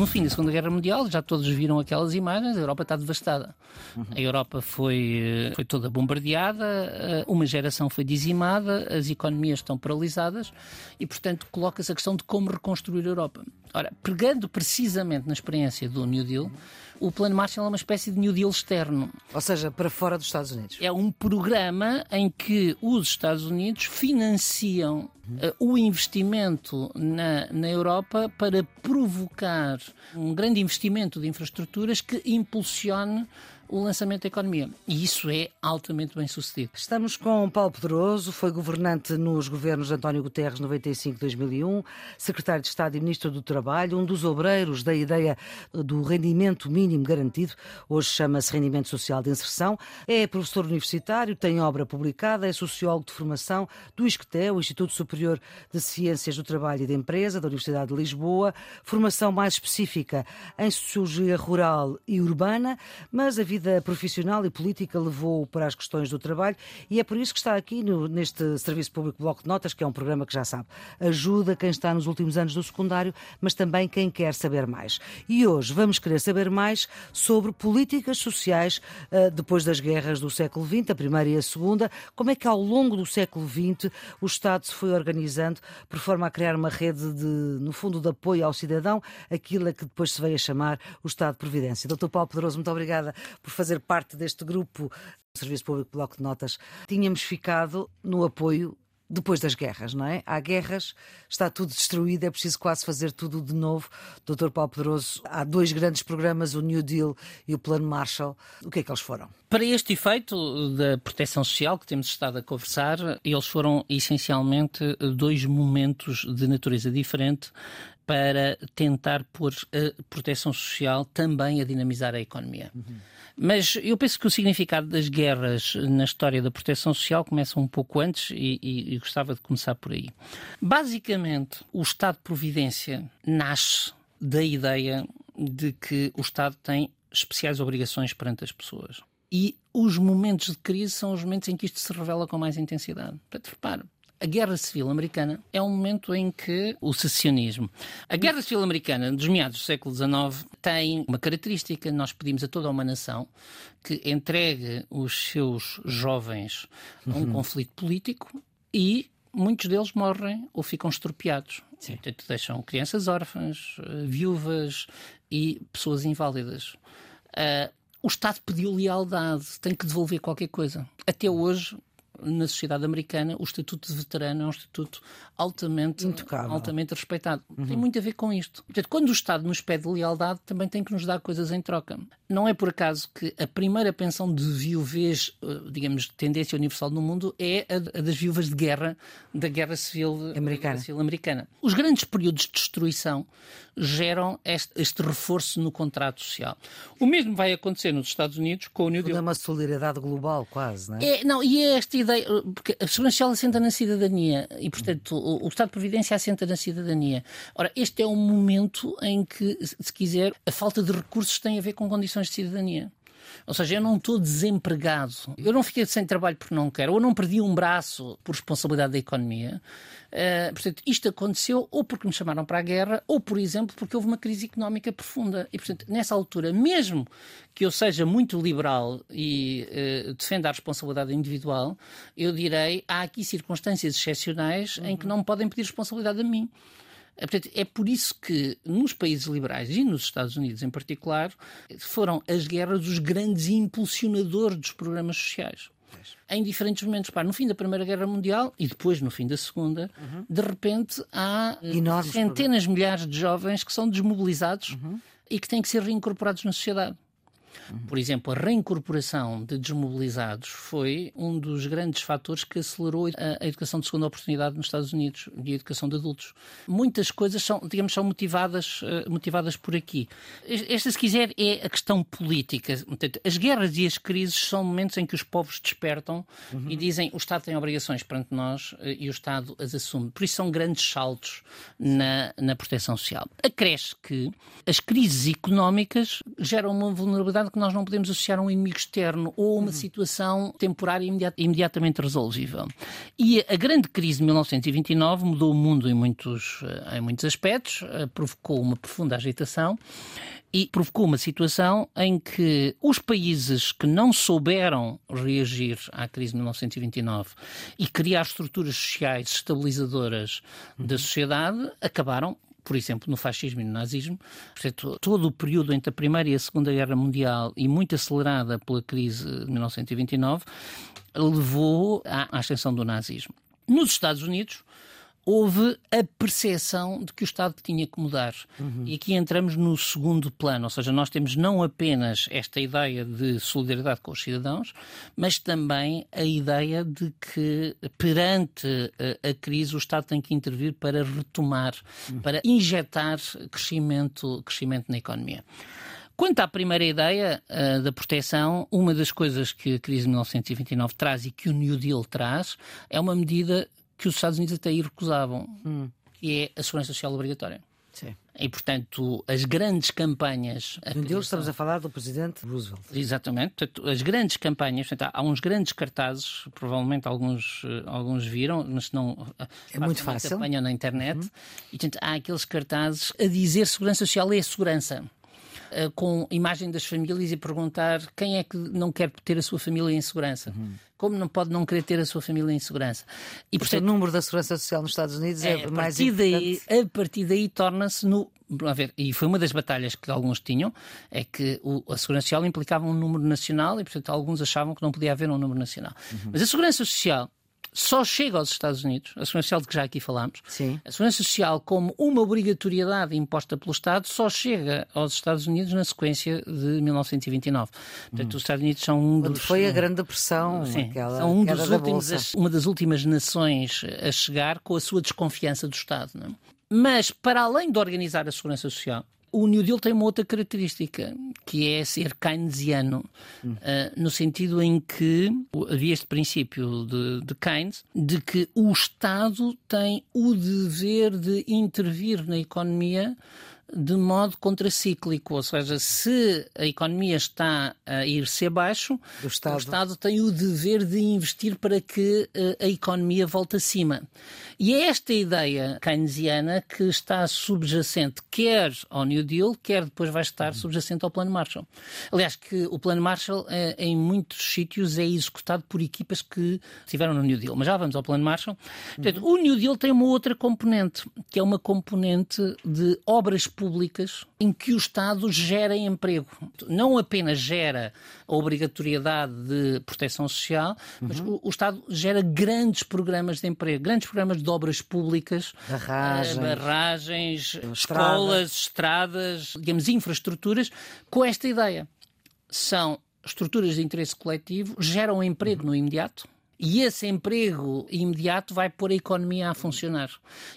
No fim da Segunda Guerra Mundial, já todos viram aquelas imagens, a Europa está devastada. Uhum. A Europa foi, eh, foi toda bombardeada, eh, uma geração foi dizimada, as economias estão paralisadas e, portanto, coloca-se a questão de como reconstruir a Europa. Ora, pegando precisamente na experiência do New Deal, o Plano Marshall é uma espécie de New Deal externo. Ou seja, para fora dos Estados Unidos. É um programa em que os Estados Unidos financiam uh, o investimento na, na Europa para provocar um grande investimento de infraestruturas que impulsione o lançamento da economia. E isso é altamente bem sucedido. Estamos com Paulo Pedroso, foi governante nos governos de António Guterres 95-2001, secretário de Estado e ministro do Trabalho, um dos obreiros da ideia do rendimento mínimo garantido, hoje chama-se rendimento social de inserção, é professor universitário, tem obra publicada, é sociólogo de formação do ISCTE, o Instituto Superior de Ciências do Trabalho e da Empresa, da Universidade de Lisboa, formação mais específica em sociologia rural e urbana, mas a vida vida profissional e política levou para as questões do trabalho e é por isso que está aqui no, neste Serviço Público Bloco de Notas, que é um programa que já sabe, ajuda quem está nos últimos anos do secundário, mas também quem quer saber mais. E hoje vamos querer saber mais sobre políticas sociais uh, depois das guerras do século XX, a primeira e a segunda, como é que ao longo do século XX o Estado se foi organizando por forma a criar uma rede de, no fundo, de apoio ao cidadão, aquilo a que depois se veio a chamar o Estado de Providência. Doutor Paulo Pedroso, muito obrigada por por fazer parte deste grupo do Serviço Público Bloco de Notas, tínhamos ficado no apoio depois das guerras, não é? Há guerras, está tudo destruído, é preciso quase fazer tudo de novo. Doutor Paulo Pedroso, há dois grandes programas, o New Deal e o Plano Marshall. O que é que eles foram? Para este efeito da proteção social que temos estado a conversar, eles foram essencialmente dois momentos de natureza diferente para tentar pôr a proteção social também a dinamizar a economia. Uhum. Mas eu penso que o significado das guerras na história da proteção social começa um pouco antes e, e, e gostava de começar por aí. Basicamente, o Estado de Providência nasce da ideia de que o Estado tem especiais obrigações perante as pessoas. E os momentos de crise são os momentos em que isto se revela com mais intensidade. Portanto, repare, a Guerra Civil Americana é um momento em que o secessionismo. A Guerra Civil Americana, dos meados do século XIX, tem uma característica. Nós pedimos a toda uma nação que entregue os seus jovens a um uhum. conflito político e muitos deles morrem ou ficam estropiados. Sim. Portanto, deixam crianças órfãs, eh, viúvas e pessoas inválidas. Uh, o Estado pediu lealdade, tem que devolver qualquer coisa. Até hoje, na sociedade americana, o estatuto de veterano é um estatuto altamente, altamente respeitado. Uhum. Tem muito a ver com isto. Portanto, quando o Estado nos pede lealdade, também tem que nos dar coisas em troca. Não é por acaso que a primeira pensão de viuvez, eh, digamos, de tendência universal no mundo, é a das viúvas de guerra da Guerra Civil Americana. Civil Americana. Os grandes períodos de destruição geram este, este, reforço no contrato social. O mesmo vai acontecer nos Estados Unidos com o New Deal. É uma solidariedade global, quase, não é? é não, e é esta ideia, porque a segurança social assenta na cidadania e, portanto, o, o Estado de Providência assenta na cidadania. Ora, este é um momento em que, se quiser, a falta de recursos tem a ver com condições de cidadania. Ou seja, eu não estou desempregado, eu não fiquei sem trabalho porque não quero, ou não perdi um braço por responsabilidade da economia. Uh, portanto, isto aconteceu ou porque me chamaram para a guerra, ou, por exemplo, porque houve uma crise económica profunda. E, portanto, nessa altura, mesmo que eu seja muito liberal e uh, defenda a responsabilidade individual, eu direi há aqui circunstâncias excepcionais uhum. em que não me podem pedir responsabilidade a mim. É, portanto, é por isso que nos países liberais e nos Estados Unidos em particular foram as guerras os grandes impulsionadores dos programas sociais em diferentes momentos. Pá, no fim da Primeira Guerra Mundial e depois no fim da Segunda, uhum. de repente há Enormes centenas, de milhares de jovens que são desmobilizados uhum. e que têm que ser reincorporados na sociedade. Por exemplo, a reincorporação de desmobilizados foi um dos grandes fatores que acelerou a, educação de segunda oportunidade nos Estados Unidos e a educação de adultos. Muitas coisas são, digamos, são motivadas, eh, motivadas por aqui. Esta, se quiser, é a questão política. As guerras e as crises são momentos em que os povos despertam uhum. e dizem o Estado tem obrigações perante nós eh, e o Estado as assume. Por isso são grandes saltos na, na proteção social. Acresce que as crises económicas geram uma vulnerabilidade verdade que nós não podemos associar a um inimigo externo ou a uma situação temporária imediat imediatamente resolvível. E a grande crise de 1929 mudou o mundo em muitos, eh, em muitos aspectos, eh, provocou uma profunda agitação e provocou uma situação em que os países que não souberam reagir à crise de 1929 e criar estruturas sociais estabilizadoras uhum. da sociedade acabaram por exemplo, no fascismo e no nazismo. Portanto, todo o período entre a Primeira e a Segunda Guerra Mundial, e muito acelerada pela crise de 1929, levou à ascensão do nazismo. Nos Estados Unidos, houve a percepção de que o Estado tinha que mudar. Uhum. E aqui entramos no segundo plano, ou seja, nós temos não apenas esta ideia de solidariedade com os cidadãos, mas também a ideia de que perante a, a crise o Estado tem que intervir para retomar, uhum. para injetar crescimento, crescimento na economia. Quanto à primeira ideia uh, da proteção, uma das coisas que a crise de 1929 traz e que o New Deal traz é uma medida que os Estados Unidos até aí recusavam, hum. que é a segurança social obrigatória. Sim. E, portanto, as grandes campanhas. Um deles estamos a falar do presidente Roosevelt. Exatamente. Portanto, as grandes campanhas. Portanto, há uns grandes cartazes, provavelmente alguns, eh, alguns viram, mas não. É muito fácil. campanha na internet. Uhum. E, portanto, há aqueles cartazes a dizer segurança social é segurança. Uh, com imagem das famílias e perguntar quem é que não quer ter a sua família em segurança. Uhum como não pode não querer ter a sua família em segurança? E, portanto, o número da segurança social nos Estados Unidos é, é mais importante. Daí, a partir daí torna-se no a ver, e foi uma das batalhas que alguns tinham, é que o, a Segurança Social implicava um número nacional e, portanto, alguns achavam que não podia haver um número nacional. Uhum. Mas a Segurança Social só chega aos Estados Unidos, a Segurança Social de que já aqui falámos, Sim. a Segurança Social como uma obrigatoriedade imposta pelo Estado só chega aos Estados Unidos na sequência de 1929. Portanto, hum. os Estados Unidos são um Quando dos... foi a grande depressão, Sim, aquela são um dos últimos, uma das últimas nações a chegar com a sua desconfiança do Estado. É? Mas, para além de organizar a Segurança Social, o New Deal tem uma outra característica, que é ser keynesiano, hum. uh, no sentido em que havia este princípio de, de Keynes, de que o Estado tem o dever de intervir na economia de modo contracíclico, ou seja, se a economia está a ir-se abaixo, o Estado. o Estado. tem o dever de investir para que eh, a economia volte acima. E é esta ideia keynesiana que está subjacente quer ao New Deal, quer depois vai estar subjacente ao Plano Marshall. Aliás, que o Plano Marshall, eh, em muitos sítios, é executado por equipas que estiveram no New Deal. Mas já vamos ao Plano Marshall. Portanto, uhum. o New Deal tem uma outra componente, que é uma componente de obras públicas em que o Estado gera emprego. Não apenas gera a obrigatoriedade de proteção social, uhum. mas o, o, Estado gera grandes programas de emprego, grandes programas de obras públicas, barragens, uh, barragens escolas, estradas, digamos, infraestruturas, com esta ideia. São estruturas de interesse coletivo, geram emprego uhum. no imediato, e esse emprego imediato vai pôr a economia a funcionar.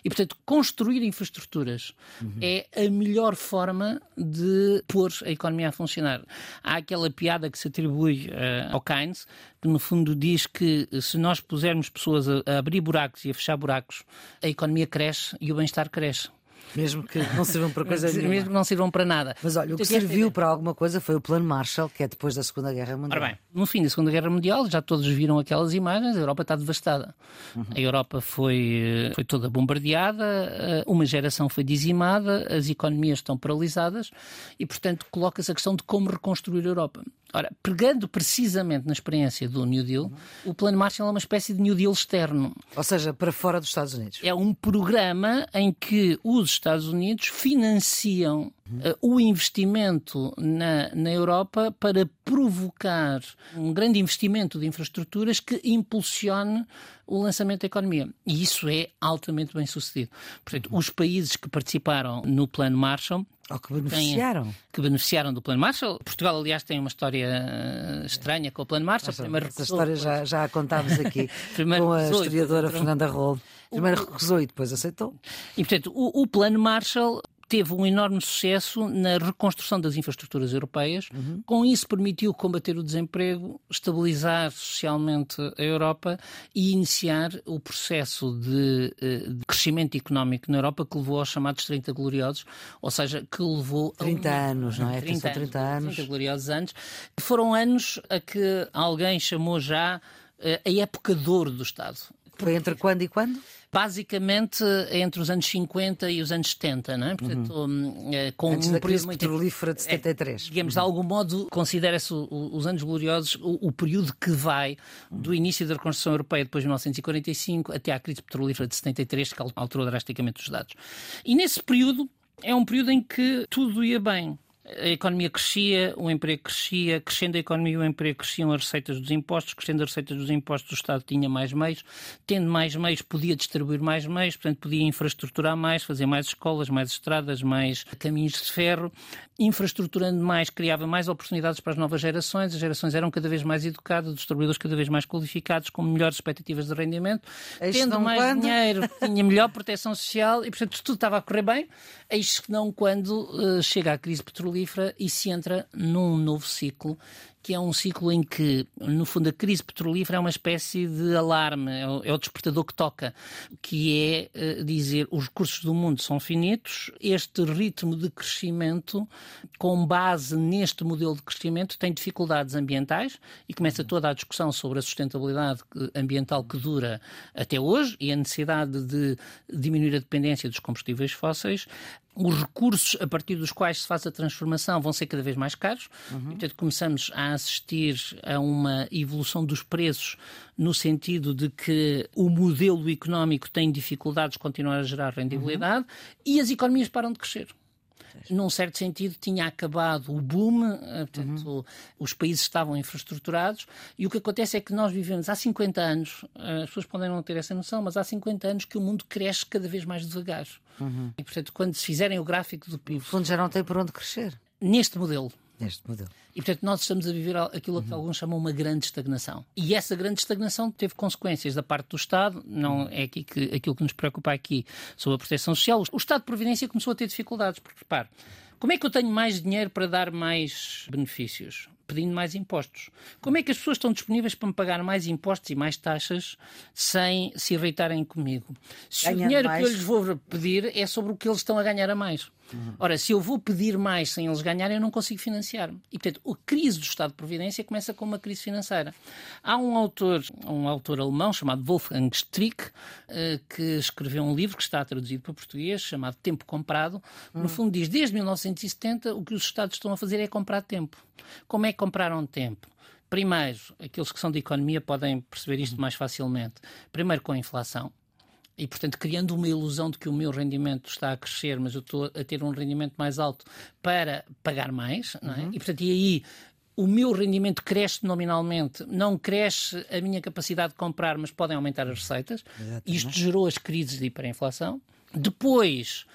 E, portanto, construir infraestruturas uhum. é a melhor forma de pôr a economia a funcionar. Há aquela piada que se atribui uh, ao Keynes, que no fundo diz que se nós pusermos pessoas a, a abrir buracos e a fechar buracos, a economia cresce e o bem-estar cresce. Mesmo que não sirvam para coisa nenhuma. Mesmo que não sirvam para nada. Mas olha, o que serviu para alguma coisa foi o Plano Marshall, que é depois da Segunda Guerra Mundial. Ora bem, no fim da Segunda Guerra Mundial, já todos viram aquelas imagens, a Europa está devastada. Uhum. A Europa foi, foi toda bombardeada, eh, uma geração foi dizimada, as economias estão paralisadas e, portanto, coloca-se a questão de como reconstruir a Europa. Ora, pegando precisamente na experiência do New Deal, o Plano Marshall é uma espécie de New Deal externo. Ou seja, para fora dos Estados Unidos. É um programa em que os Estados Unidos financiam uh, o investimento na, na Europa para provocar um grande investimento de infraestruturas que impulsione o lançamento da economia. E isso é altamente bem sucedido. Portanto, os países que participaram no Plano Marshall ou que beneficiaram. Que beneficiaram do Plano Marshall. Portugal, aliás, tem uma história uh, estranha com o Plano Marshall. Primeiro essa história já, já a contámos aqui com a historiadora Fernanda Rolo. Primeiro recusou e depois aceitou. E, portanto, o, o Plano Marshall teve um enorme sucesso na reconstrução das infraestruturas europeias. Uhum. Com isso permitiu combater o desemprego, estabilizar socialmente a Europa e iniciar o processo de, eh, de crescimento económico na Europa que levou aos chamados 30 gloriosos, ou seja, que levou 30 a, anos, não é? 30, 30 anos. 30 gloriosos anos. Foram anos a que alguém chamou já eh, a época de ouro do Estado. Foi entre quando e quando? Basicamente entre os anos 50 e os anos 70, não é? Portanto, uhum. com Antes um da crise petrolífera de 73. É, digamos, de algum modo, considera-se os anos gloriosos o, o, período que vai do início da reconstrução europeia depois de 1945 até à crise petrolífera de 73, que alterou drasticamente os dados. E nesse período é um período em que tudo ia bem a economia crescia, o emprego crescia, crescendo a economia e o emprego cresciam as receitas dos impostos, crescendo as receitas dos impostos o Estado tinha mais meios, tendo mais meios podia distribuir mais meios, portanto podia infraestruturar mais, fazer mais escolas, mais estradas, mais caminhos de ferro, infraestruturando mais, criava mais oportunidades para as novas gerações, as gerações eram cada vez mais educadas, os trabalhadores cada vez mais qualificados, com melhores expectativas de rendimento, Eis tendo mais quando? dinheiro, tinha melhor proteção social e portanto tudo estava a correr bem, eis que não quando uh, chega a crise petrolífera prolifera e se entra num novo ciclo que é um ciclo em que, no fundo, a crise petrolífera é uma espécie de alarme, é o, é despertador que toca, que é uh, dizer os recursos do mundo são finitos, este ritmo de crescimento, com base neste modelo de crescimento, tem dificuldades ambientais e começa toda a discussão sobre a sustentabilidade ambiental que dura até hoje e a necessidade de diminuir a dependência dos combustíveis fósseis os recursos a partir dos quais se faz a transformação vão ser cada vez mais caros. Uhum. E, portanto, começamos a assistir a uma evolução dos preços no sentido de que o modelo económico tem dificuldades de continuar a gerar rendibilidade uhum. e as economias param de crescer num certo sentido, tinha acabado o boom, eh, portanto, uhum. os países estavam infraestruturados, e o que acontece é que nós vivemos há 50 anos, eh, as pessoas podem não ter essa noção, mas há 50 anos que o mundo cresce cada vez mais devagar. Uhum. E, portanto, quando se fizerem o gráfico do PIB. O fundo já não tem por onde crescer. Neste modelo, neste modelo. E, portanto, nós estamos a viver aquilo que uhum. alguns chamam uma grande estagnação. E essa grande estagnação teve consequências da parte do Estado, não uhum. é aqui que, aquilo que nos preocupa aqui sobre a proteção social. O Estado de Providência começou a ter dificuldades, porque, repare, como é que eu tenho mais dinheiro para dar mais benefícios? Pedindo mais impostos. Como é que as pessoas estão disponíveis para me pagar mais impostos e mais taxas sem se irritarem comigo? Se Ganhando o dinheiro mais... que eu lhes vou pedir é sobre o que eles estão a ganhar a mais. Uhum. Ora, se eu vou pedir mais sem eles ganharem, eu não consigo financiar-me. E, portanto, a crise do Estado de Providência começa com uma crise financeira. Há um autor, um autor alemão chamado Wolfgang Strick, eh, que escreveu um livro que está traduzido para português, chamado Tempo Comprado. Uhum. No fundo, diz: desde 1970, o que os Estados estão a fazer é comprar tempo. Como é que compraram tempo? Primeiro, aqueles que são de economia podem perceber isto mais facilmente. Primeiro, com a inflação e, portanto, criando uma ilusão de que o meu rendimento está a crescer, mas eu estou a ter um rendimento mais alto para pagar mais, não é? Uhum. E, portanto, e aí o meu rendimento cresce nominalmente, não cresce a minha capacidade de comprar, mas podem aumentar as receitas. Exatamente. Isto gerou as crises de hiperinflação. Depois,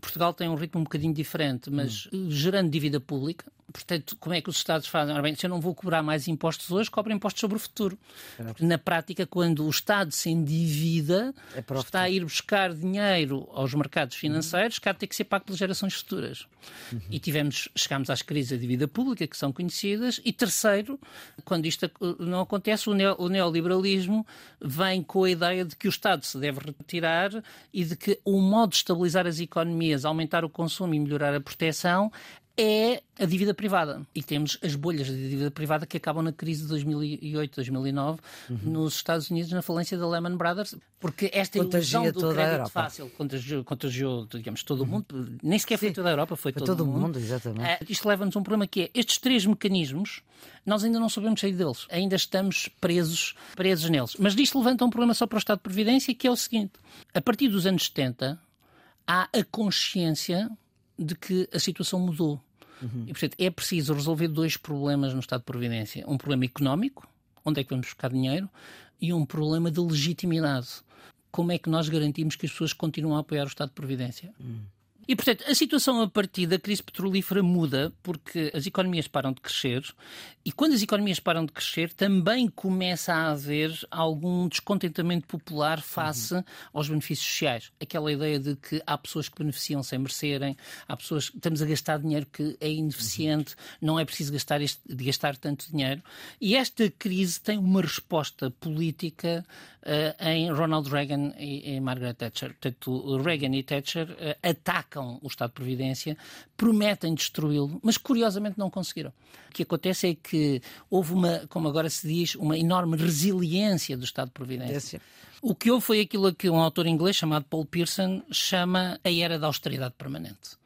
Portugal tem um ritmo um bocadinho diferente, mas hum. gerando dívida pública, Portanto, como é que os Estados fazem? Ora bem, se eu não vou cobrar mais impostos hoje, cobro impostos sobre o futuro. Porque, na prática, quando o Estado se endivida, é está a ir buscar dinheiro aos mercados financeiros uhum. que de ter que ser pago pelas gerações futuras. Uhum. E tivemos, chegámos às crises da dívida pública, que são conhecidas. E terceiro, quando isto não acontece, o, neo, o neoliberalismo vem com a ideia de que o Estado se deve retirar e de que o modo de estabilizar as economias, aumentar o consumo e melhorar a proteção é a dívida privada. E temos as bolhas de dívida privada que acabam na crise de 2008, 2009, uhum. nos Estados Unidos, na falência da Lehman Brothers, porque esta Contagia ilusão do crédito fácil contagiou, contagiou, digamos, todo o uhum. mundo, nem sequer foi toda a Europa, foi, todo, todo o mundo. mundo exatamente. Uh, isto leva-nos a um problema que é, estes três mecanismos, nós ainda não sabemos sair deles, ainda estamos presos, presos neles. Mas disto levanta um problema só para o Estado de Previdência, que é o seguinte, a partir dos anos 70, há a consciência de que a situação mudou. Uhum. E, portanto, é preciso resolver dois problemas no Estado de Providência. Um problema económico, onde é que vamos buscar dinheiro, e um problema de legitimidade. Como é que nós garantimos que as pessoas continuam a apoiar o Estado de Providência? Uhum. E, portanto, a situação a partir da crise petrolífera muda porque as economias param de crescer e quando as economias param de crescer também começa a haver algum descontentamento popular face uhum. aos benefícios sociais. Aquela ideia de que há pessoas que beneficiam sem merecerem, há pessoas que estamos a gastar dinheiro que é ineficiente, uhum. não é preciso gastar, este, gastar tanto dinheiro. E esta crise tem uma resposta política uh, em Ronald Reagan e, e Margaret Thatcher. Portanto, Reagan e Thatcher uh, atacam o Estado de Previdência, prometem destruí-lo, mas curiosamente não conseguiram. O que acontece é que houve uma, como agora se diz, uma enorme resiliência do Estado de Previdência. O que houve foi aquilo que um autor inglês chamado Paul Pearson chama a era da austeridade permanente.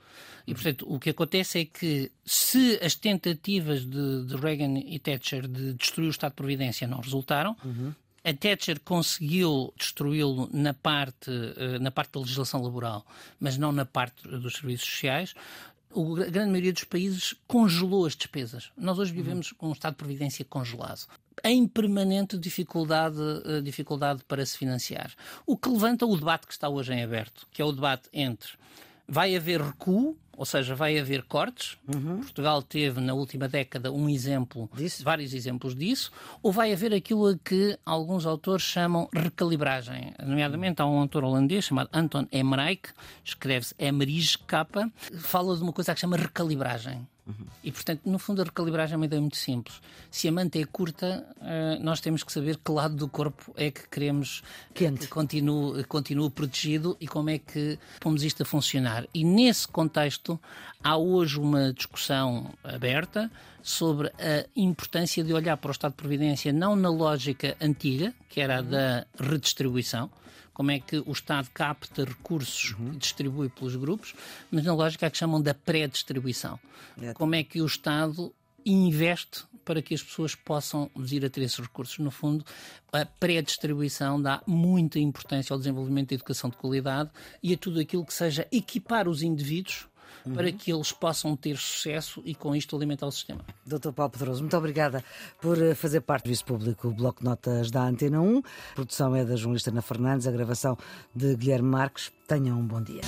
E, portanto, o que acontece é que se as tentativas de, de Reagan e Thatcher de destruir o Estado de Providência não resultaram, uhum. A Thatcher conseguiu destruí-lo na parte, eh, na parte da legislação laboral, mas não na parte dos serviços sociais. A grande maioria dos países congelou as despesas. Nós hoje vivemos com um estado de previdência congelado em permanente dificuldade, eh, dificuldade para se financiar. O que levanta o debate que está hoje em aberto, que é o debate entre vai haver recuo ou seja, vai haver cortes. Uhum. Portugal teve na última década um exemplo, disso? vários exemplos disso, ou vai haver aquilo a que alguns autores chamam recalibragem. Nomeadamente, há um autor holandês chamado Anton Emmerich, escreve-se Emmerich K, fala de uma coisa que chama recalibragem. Uhum. E, portanto, no fundo, a recalibragem é uma ideia muito simples. Se a manta é curta, uh, nós temos que saber que lado do corpo é que queremos Quente. que continue, continue protegido e como é que pomos isto a funcionar. E, nesse contexto, há hoje uma discussão aberta sobre a importância de olhar para o Estado de Providência não na lógica antiga, que era a da redistribuição, como é que o Estado capta recursos uhum. e distribui pelos grupos, mas na lógica que chamam da pré-distribuição. É. Como é que o Estado investe para que as pessoas possam vir a ter esses recursos. No fundo, a pré-distribuição dá muita importância ao desenvolvimento da educação de qualidade e a tudo aquilo que seja equipar os indivíduos uhum. para que eles possam ter sucesso e com isto alimentar o sistema. Doutor Paulo Pedroso, muito obrigada por eh, fazer parte do Serviço Público Bloco Notas da Antena 1. A produção é da jornalista Ana Fernandes, a gravação de Guilherme Marques. Tenham um bom dia.